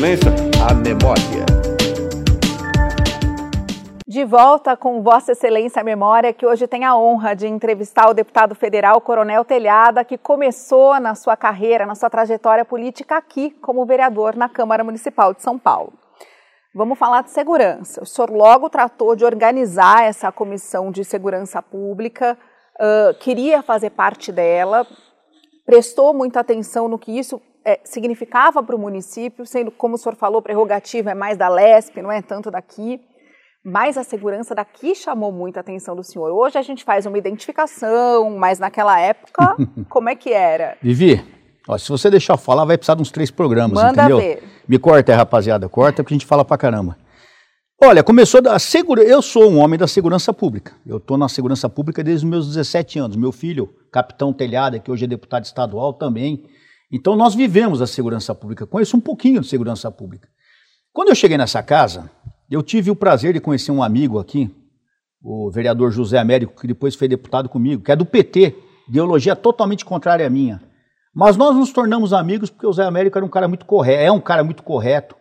Excelência a memória. De volta com Vossa Excelência a Memória, que hoje tem a honra de entrevistar o deputado federal Coronel Telhada, que começou na sua carreira, na sua trajetória política aqui como vereador na Câmara Municipal de São Paulo. Vamos falar de segurança. O senhor logo tratou de organizar essa comissão de segurança pública, uh, queria fazer parte dela, prestou muita atenção no que isso é, significava para o município, sendo, como o senhor falou, prerrogativa é mais da LESP, não é tanto daqui. Mas a segurança daqui chamou muita atenção do senhor. Hoje a gente faz uma identificação, mas naquela época, como é que era? Vivi, ó, se você deixar eu falar, vai precisar de uns três programas, Manda entendeu? ver. Me corta, rapaziada, corta, porque a gente fala pra caramba. Olha, começou da segura. Eu sou um homem da segurança pública. Eu estou na segurança pública desde os meus 17 anos. Meu filho, capitão Telhada, que hoje é deputado estadual também. Então nós vivemos a segurança pública. Conheço um pouquinho de segurança pública. Quando eu cheguei nessa casa, eu tive o prazer de conhecer um amigo aqui, o vereador José Américo, que depois foi deputado comigo, que é do PT, ideologia totalmente contrária à minha. Mas nós nos tornamos amigos porque o José Américo era um cara muito correto, é um cara muito correto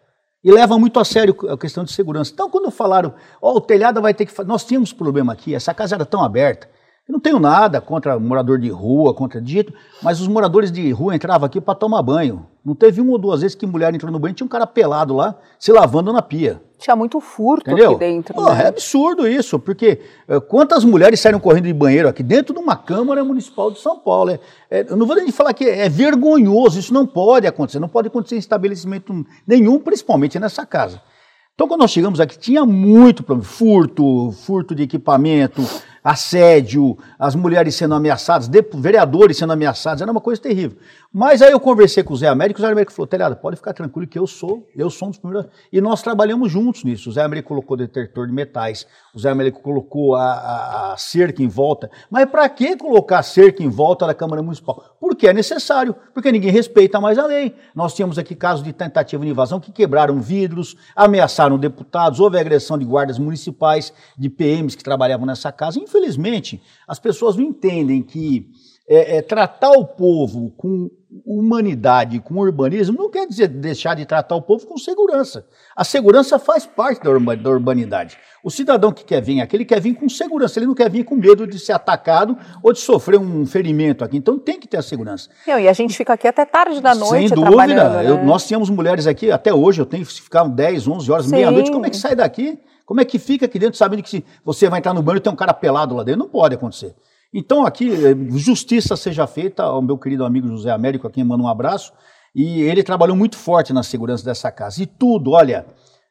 e leva muito a sério a questão de segurança. Então, quando falaram, ó, o telhado vai ter que. Nós tínhamos problema aqui, essa casa era tão aberta. Eu não tenho nada contra morador de rua, contra dito, mas os moradores de rua entravam aqui para tomar banho. Não teve uma ou duas vezes que mulher entrou no banho, tinha um cara pelado lá, se lavando na pia. Tinha muito furto Entendeu? aqui dentro. Pô, né? É absurdo isso, porque eh, quantas mulheres saíram correndo de banheiro aqui dentro de uma Câmara Municipal de São Paulo? É, é, eu não vou nem falar que é vergonhoso, isso não pode acontecer, não pode acontecer em estabelecimento nenhum, principalmente nessa casa. Então, quando nós chegamos aqui, tinha muito problema: furto, furto de equipamento, assédio, as mulheres sendo ameaçadas, vereadores sendo ameaçados, era uma coisa terrível. Mas aí eu conversei com o Zé Américo, o Zé Américo falou: Telhado, pode ficar tranquilo que eu sou, eu sou um dos primeiros. E nós trabalhamos juntos nisso. O Zé Américo colocou detector de metais, o Zé Américo colocou a, a- a cerca em volta. Mas para que colocar cerca em volta da Câmara Municipal? Porque é necessário, porque ninguém respeita mais a lei. Nós tínhamos aqui casos de tentativa de invasão que quebraram vidros, ameaçaram deputados, houve agressão de guardas municipais, de PMs que trabalhavam nessa casa. Infelizmente, as pessoas não entendem que é, é, tratar o povo com humanidade, com urbanismo, não quer dizer deixar de tratar o povo com segurança. A segurança faz parte da, urba- da urbanidade. O cidadão que quer vir aqui, ele quer vir com segurança, ele não quer vir com medo de ser atacado ou de sofrer um ferimento aqui. Então tem que ter a segurança. Não, e a gente fica aqui até tarde da noite Sem dúvida. Eu- né? nós tínhamos mulheres aqui, até hoje, eu tenho que ficar 10, 11 horas, meia-noite. Como é que sai daqui? Como é que fica aqui dentro sabendo que se você vai entrar no banheiro e tem um cara pelado lá dentro? Não pode acontecer. Então, aqui, eh, justiça seja feita ao meu querido amigo José Américo, a quem mando um abraço. E ele trabalhou muito forte na segurança dessa casa. E tudo, olha,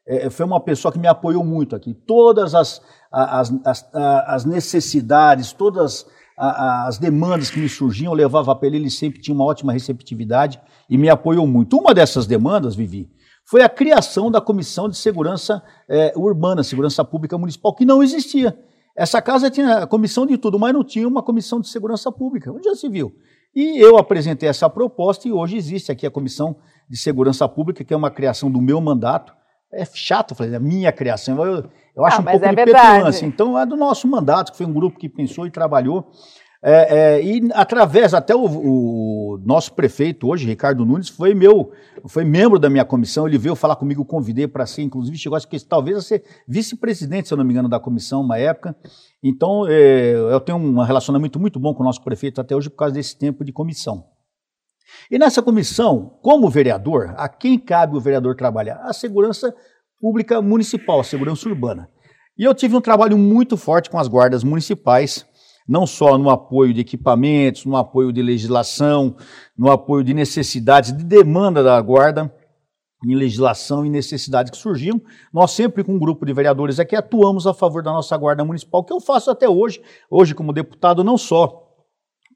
eh, foi uma pessoa que me apoiou muito aqui. Todas as, as, as, as necessidades, todas as demandas que me surgiam, eu levava para ele, ele sempre tinha uma ótima receptividade e me apoiou muito. Uma dessas demandas, Vivi, foi a criação da Comissão de Segurança eh, Urbana, Segurança Pública Municipal, que não existia. Essa casa tinha comissão de tudo, mas não tinha uma comissão de segurança pública. Onde já se viu? E eu apresentei essa proposta e hoje existe aqui a Comissão de Segurança Pública, que é uma criação do meu mandato. É chato, falei, é minha criação. Eu, eu acho Ah, um pouco é de verdade. petulância. Então é do nosso mandato, que foi um grupo que pensou e trabalhou. É, é, e através, até o, o nosso prefeito hoje, Ricardo Nunes, foi meu, foi membro da minha comissão, ele veio falar comigo, convidei para ser, inclusive, chegou acho que talvez a ser vice-presidente, se eu não me engano, da comissão, uma época. Então, é, eu tenho um relacionamento muito bom com o nosso prefeito até hoje por causa desse tempo de comissão. E nessa comissão, como vereador, a quem cabe o vereador trabalhar? A segurança pública municipal, a segurança urbana. E eu tive um trabalho muito forte com as guardas municipais, não só no apoio de equipamentos, no apoio de legislação, no apoio de necessidades, de demanda da guarda, em legislação e necessidades que surgiam. Nós sempre, com um grupo de vereadores aqui, atuamos a favor da nossa guarda municipal, que eu faço até hoje, hoje como deputado, não só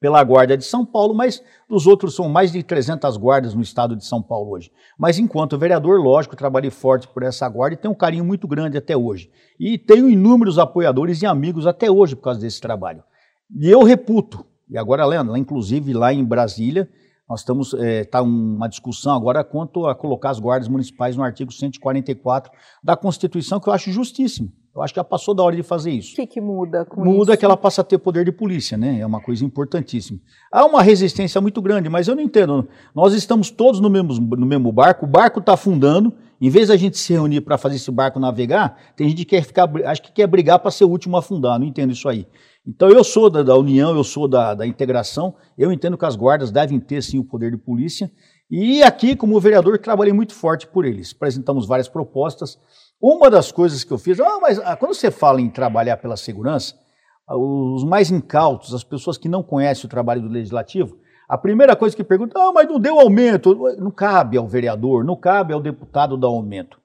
pela Guarda de São Paulo, mas os outros são mais de 300 guardas no estado de São Paulo hoje. Mas enquanto vereador, lógico, trabalhei forte por essa guarda e tenho um carinho muito grande até hoje. E tenho inúmeros apoiadores e amigos até hoje por causa desse trabalho. E eu reputo, e agora, Leandro, lá, inclusive lá em Brasília, nós estamos, está uma discussão agora quanto a colocar as guardas municipais no artigo 144 da Constituição, que eu acho justíssimo. Eu acho que já passou da hora de fazer isso. O que, que muda com Muda isso? que ela passa a ter poder de polícia, né? É uma coisa importantíssima. Há uma resistência muito grande, mas eu não entendo. Nós estamos todos no mesmo, no mesmo barco, o barco está afundando. Em vez da gente se reunir para fazer esse barco navegar, tem gente que quer ficar, acho que quer brigar para ser o último a afundar. Não entendo isso aí. Então eu sou da, da união, eu sou da, da integração. Eu entendo que as guardas devem ter sim o poder de polícia. E aqui, como vereador, trabalhei muito forte por eles. Apresentamos várias propostas. Uma das coisas que eu fiz, ah, mas ah, quando você fala em trabalhar pela segurança, ah, os mais incautos, as pessoas que não conhecem o trabalho do legislativo, a primeira coisa que pergunta, ah, mas não deu aumento. Não cabe ao vereador, não cabe ao deputado dar aumento.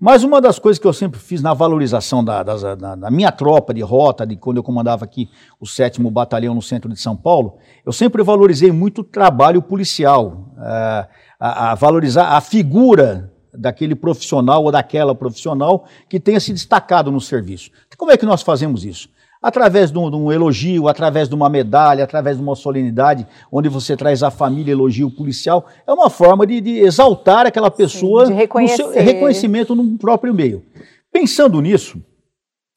Mas uma das coisas que eu sempre fiz na valorização da, da, da, da, minha tropa de rota, de quando eu comandava aqui o 7 Batalhão no centro de São Paulo, eu sempre valorizei muito o trabalho policial, a, a, a valorizar a figura daquele profissional ou daquela profissional que tenha se destacado no serviço. Como é que nós fazemos isso? Através de um, de um, elogio, através de uma medalha, através de uma solenidade, onde você traz a família, elogio policial, é uma forma de, de exaltar aquela pessoa, Sim, de seu, reconhecimento no próprio meio. Pensando nisso,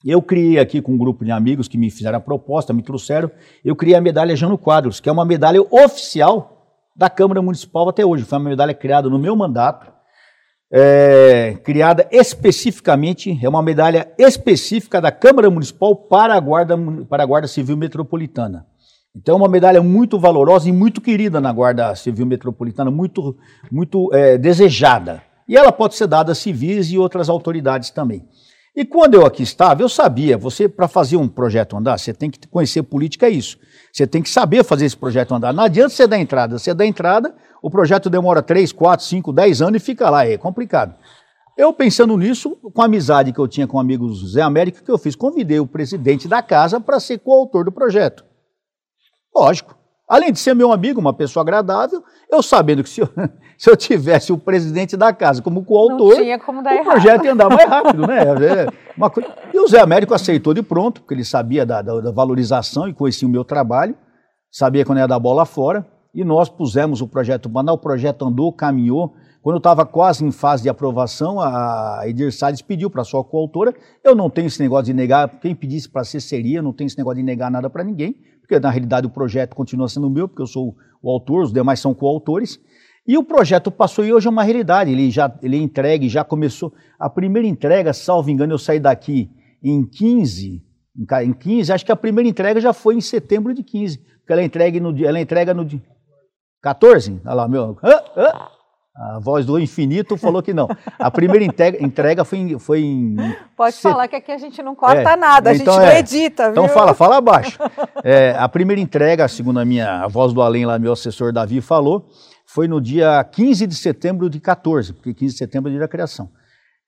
eu criei aqui com um grupo de amigos que me fizeram a proposta, me trouxeram, eu criei a medalha Jano Quadros, que é uma medalha oficial da Câmara Municipal até hoje. Foi uma medalha criada no meu mandato, é, criada especificamente, é uma medalha específica da Câmara Municipal para a Guarda, para a Guarda Civil Metropolitana. Então, é uma medalha muito valorosa e muito querida na Guarda Civil Metropolitana, muito, muito é, desejada. E ela pode ser dada a civis e outras autoridades também. E quando eu aqui estava, eu sabia, você, para fazer um projeto andar, você tem que conhecer política, é isso. Você tem que saber fazer esse projeto andar. Não adianta você dar entrada. Você dá entrada, o projeto demora 3, 4, 5, 10 anos e fica lá, é complicado. Eu pensando nisso, com a amizade que eu tinha com o amigo Zé Américo, que eu fiz? Convidei o presidente da casa para ser coautor do projeto. Lógico. Além de ser meu amigo, uma pessoa agradável, eu sabendo que se eu, se eu tivesse o presidente da casa como coautor, o errado. projeto ia andar mais rápido, né? É uma coisa... E o Zé Américo aceitou de pronto, porque ele sabia da, da, da valorização e conhecia o meu trabalho, sabia quando ia dar bola fora, e nós pusemos o projeto banal, o projeto andou, caminhou. Quando estava quase em fase de aprovação, a Edir Salles pediu para sua coautora. Eu não tenho esse negócio de negar, quem pedisse para ser seria, não tenho esse negócio de negar nada para ninguém, porque na realidade o projeto continua sendo meu, porque eu sou o autor, os demais são coautores. E o projeto passou e hoje é uma realidade, ele já ele é entregue, já começou. A primeira entrega, salvo engano, eu saí daqui em 15, em 15, acho que a primeira entrega já foi em setembro de 15, porque ela, é entregue no, ela entrega no dia 14? Olha lá, meu. A voz do infinito falou que não. A primeira entrega foi em. Foi em Pode set... falar que aqui a gente não corta é, nada, a então gente não é. edita, então viu? Então fala, fala abaixo. É, a primeira entrega, segundo a minha a voz do além lá, meu assessor Davi falou, foi no dia 15 de setembro de 14, porque 15 de setembro é o dia da criação.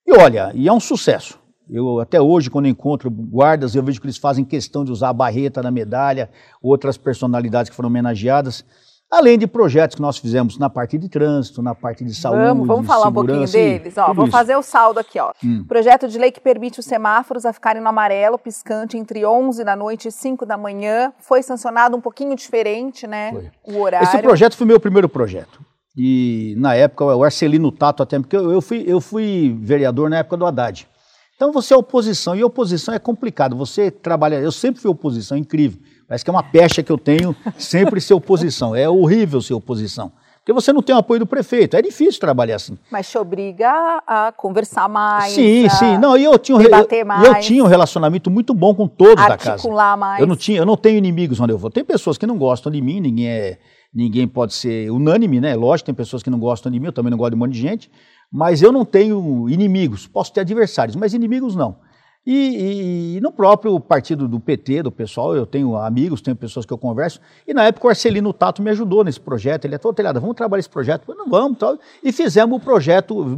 E olha, e é um sucesso. Eu até hoje, quando encontro guardas, eu vejo que eles fazem questão de usar a barreta na medalha, outras personalidades que foram homenageadas. Além de projetos que nós fizemos na parte de trânsito, na parte de saúde. Vamos, vamos falar um pouquinho deles. Ó, vamos fazer o saldo aqui. Ó. Hum. Projeto de lei que permite os semáforos a ficarem no amarelo, piscante, entre 11 da noite e 5 da manhã. Foi sancionado um pouquinho diferente, né? Foi. O horário. Esse projeto foi meu primeiro projeto. E na época, o Arcelino Tato, até porque eu fui, eu fui vereador na época do Haddad. Então você é oposição, e oposição é complicado. Você trabalha. Eu sempre fui oposição, incrível. Parece que é uma pecha que eu tenho sempre ser oposição. É horrível ser oposição. Porque você não tem o apoio do prefeito. É difícil trabalhar assim. Mas te obriga a conversar mais. Sim, sim. Não, e eu tinha, um, eu, mais, eu tinha um relacionamento muito bom com todos da casa. Articular mais. Eu não, tinha, eu não tenho inimigos onde eu vou. Tem pessoas que não gostam de mim, ninguém é. Ninguém pode ser unânime, né? Lógico, tem pessoas que não gostam de mim, eu também não gosto de um monte de gente, mas eu não tenho inimigos. Posso ter adversários, mas inimigos não. E, e, e, no próprio partido do PT, do pessoal, eu tenho amigos, tenho pessoas que eu converso, e na época o Arcelino Tato me ajudou nesse projeto. Ele falou, telhada, vamos trabalhar esse projeto? Eu, não vamos, tal. E fizemos o projeto,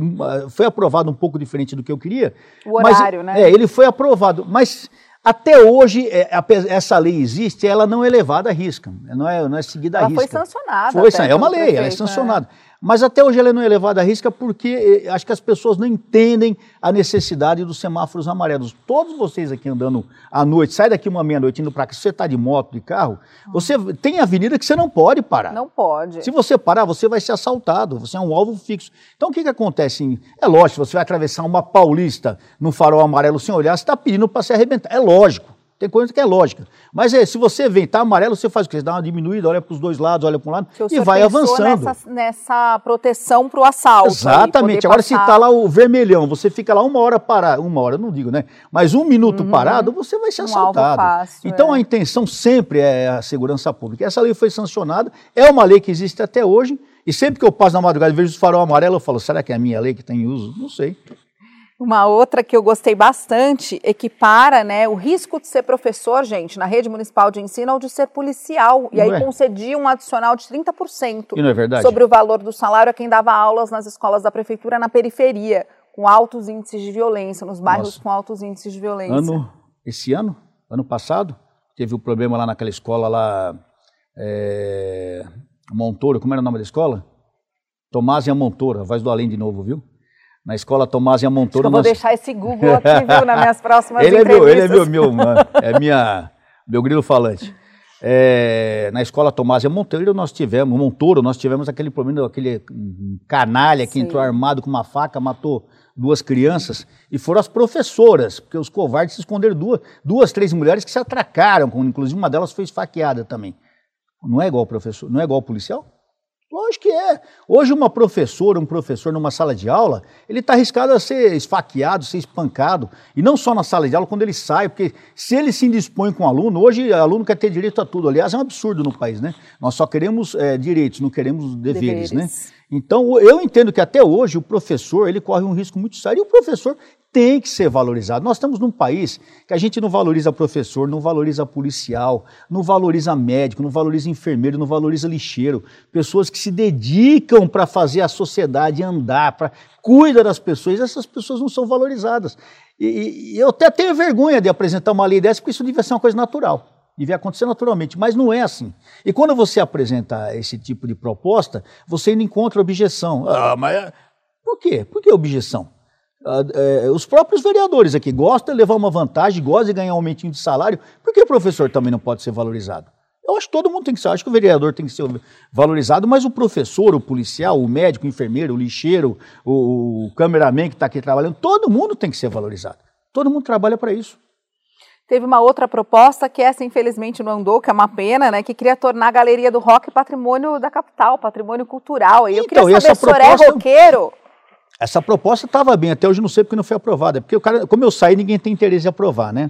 foi aprovado um pouco diferente do que eu queria. O horário, mas, né? É, ele foi aprovado, mas até hoje, é, essa lei existe, ela não é levada à risca, não é, não é seguida à ela risca. Foi sancionada. Foi, é uma lei, prefeito, ela é sancionada. É. Mas até hoje ela não é levada à risca porque eh, acho que as pessoas não entendem a necessidade dos semáforos amarelos. Todos vocês aqui andando à noite, sai daqui uma meia-noite indo para cá, se você está de moto, de carro, você tem avenida que você não pode parar. Não pode. Se você parar, você vai ser assaltado, você é um alvo fixo. Então o que, que acontece? É lógico, você vai atravessar uma paulista no farol amarelo sem olhar, você está pedindo para se arrebentar. É lógico. Tem coisa que é lógica. Mas é, se você vem, tá amarelo, você faz o quê? Você dá uma diminuída, olha para os dois lados, olha para um lado e vai avançando. Nessa, nessa proteção para o assalto. Exatamente. Agora, passar... se está lá o vermelhão, você fica lá uma hora parado, uma hora, não digo, né? Mas um minuto uhum. parado, você vai ser um assaltado. Fácil, então é. a intenção sempre é a segurança pública. Essa lei foi sancionada, é uma lei que existe até hoje, e sempre que eu passo na madrugada e vejo o farol amarelo, eu falo, será que é a minha lei que está em uso? Não sei. Uma outra que eu gostei bastante equipara né, o risco de ser professor, gente, na rede municipal de ensino ou de ser policial. E não aí é. concedia um adicional de 30% e não é verdade? sobre o valor do salário a quem dava aulas nas escolas da prefeitura na periferia, com altos índices de violência, nos bairros Nossa. com altos índices de violência. Ano, esse ano, ano passado, teve o um problema lá naquela escola lá, é, Montoro, como era o nome da escola? Tomásia Montoro, a voz do além de novo, viu? Na escola Tomás e Amontoro. Eu vou nós... deixar esse Google aqui, viu, nas minhas próximas ele entrevistas. É meu, ele é meu, meu, mano, é minha, meu grilo falante. É, na escola Tomás e Monteiro nós tivemos, Montoro, nós tivemos aquele problema, aquele canalha que Sim. entrou armado com uma faca, matou duas crianças, e foram as professoras, porque os covardes se esconderam duas, duas três mulheres que se atracaram, inclusive uma delas foi esfaqueada também. Não é igual professor, não é igual policial? Lógico que é. Hoje uma professora, um professor numa sala de aula, ele está arriscado a ser esfaqueado, ser espancado. E não só na sala de aula, quando ele sai, porque se ele se indispõe com o aluno, hoje o aluno quer ter direito a tudo. Aliás, é um absurdo no país, né? Nós só queremos é, direitos, não queremos deveres, né? deveres. né? Então, eu entendo que até hoje o professor, ele corre um risco muito sério, e o professor tem que ser valorizado. Nós estamos num país que a gente não valoriza professor, não valoriza policial, não valoriza médico, não valoriza enfermeiro, não valoriza lixeiro. Pessoas que se dedicam para fazer a sociedade andar, para cuida das pessoas, essas pessoas não são valorizadas. E, e eu até tenho vergonha de apresentar uma lei dessa, porque isso devia ser uma coisa natural devia acontecer naturalmente, mas não é assim. E quando você apresenta esse tipo de proposta, você ainda encontra objeção. Ah, mas por quê? Por que objeção? É, os próprios vereadores aqui gostam de levar uma vantagem, gostam de ganhar um aumentinho de salário, por que o professor também não pode ser valorizado? Eu acho que todo mundo tem que ser, acho que o vereador tem que ser valorizado, mas o professor, o policial, o médico, o enfermeiro, o lixeiro, o, o cameraman que está aqui trabalhando, todo mundo tem que ser valorizado. Todo mundo trabalha para isso. Teve uma outra proposta que essa infelizmente não andou, que é uma pena, né? Que queria tornar a Galeria do Rock patrimônio da capital, patrimônio cultural. E eu então, queria saber, se o senhor é roqueiro? Essa proposta estava bem, até hoje não sei porque não foi aprovada. Porque o cara, como eu saí, ninguém tem interesse em aprovar, né?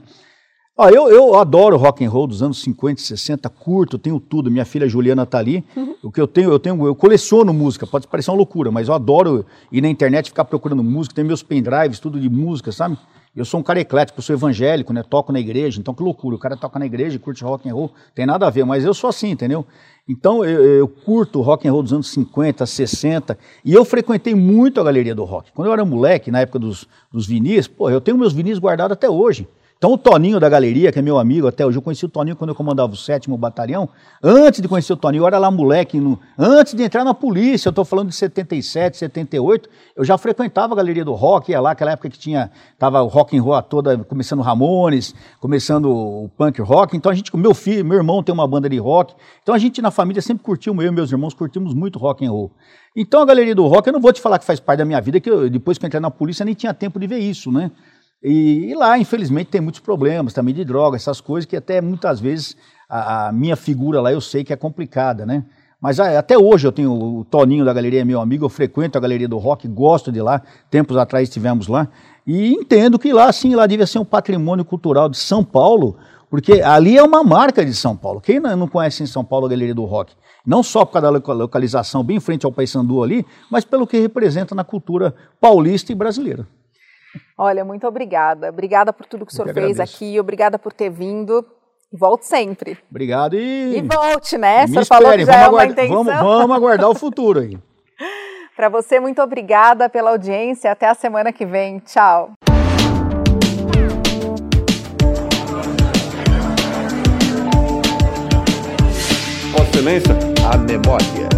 Ó, eu, eu adoro rock and roll dos anos 50, 60, curto, tenho tudo. Minha filha Juliana está ali. Uhum. O que eu tenho, eu tenho, eu coleciono música, pode parecer uma loucura, mas eu adoro ir na internet ficar procurando música, tem meus pendrives, tudo de música, sabe? Eu sou um cara eclético, eu sou evangélico, né? Toco na igreja, então que loucura. O cara toca na igreja e curte rock and roll, tem nada a ver, mas eu sou assim, entendeu? Então eu, eu, curto rock and roll dos anos 50, 60, e eu frequentei muito a galeria do rock. Quando eu era moleque, na época dos, dos vinis, pô, eu tenho meus vinis guardados até hoje. Então o Toninho da galeria, que é meu amigo até hoje, eu conheci o Toninho quando eu comandava o sétimo batalhão. Antes de conhecer o Toninho, eu era lá moleque, no, antes de entrar na polícia, eu estou falando de 77, 78, eu já frequentava a galeria do rock, ia lá, aquela época que tinha, tava o rock and roll toda, começando Ramones, começando o punk rock. Então a gente, meu filho, meu irmão tem uma banda de rock. Então a gente na família sempre curtiu, eu e meus irmãos curtimos muito rock and roll. Então a galeria do rock, eu não vou te falar que faz parte da minha vida, que eu, depois que eu entrei na polícia nem tinha tempo de ver isso, né? E, e, lá, infelizmente, tem muitos problemas também de droga, essas coisas que até muitas vezes a, a minha figura lá eu sei que é complicada, né? Mas até hoje eu tenho o Toninho da galeria, meu amigo, eu frequento a galeria do rock, gosto de lá, tempos atrás estivemos lá, e entendo que lá sim, lá devia ser um patrimônio cultural de São Paulo, porque ali é uma marca de São Paulo. Quem não conhece em São Paulo a galeria do rock? Não só por causa da localização bem em frente ao Paysandu ali, mas pelo que representa na cultura paulista e brasileira. Olha, muito obrigada. Obrigada por tudo que o senhor fez aqui, obrigada por ter vindo. Volte sempre. Obrigado e. E volte, né? O senhor falou que já vamos é uma aguardar, intenção. Vamos, vamos aguardar o futuro aí. Para você, muito obrigada pela audiência. Até a semana que vem. Tchau. Vossa Excelência, a memória.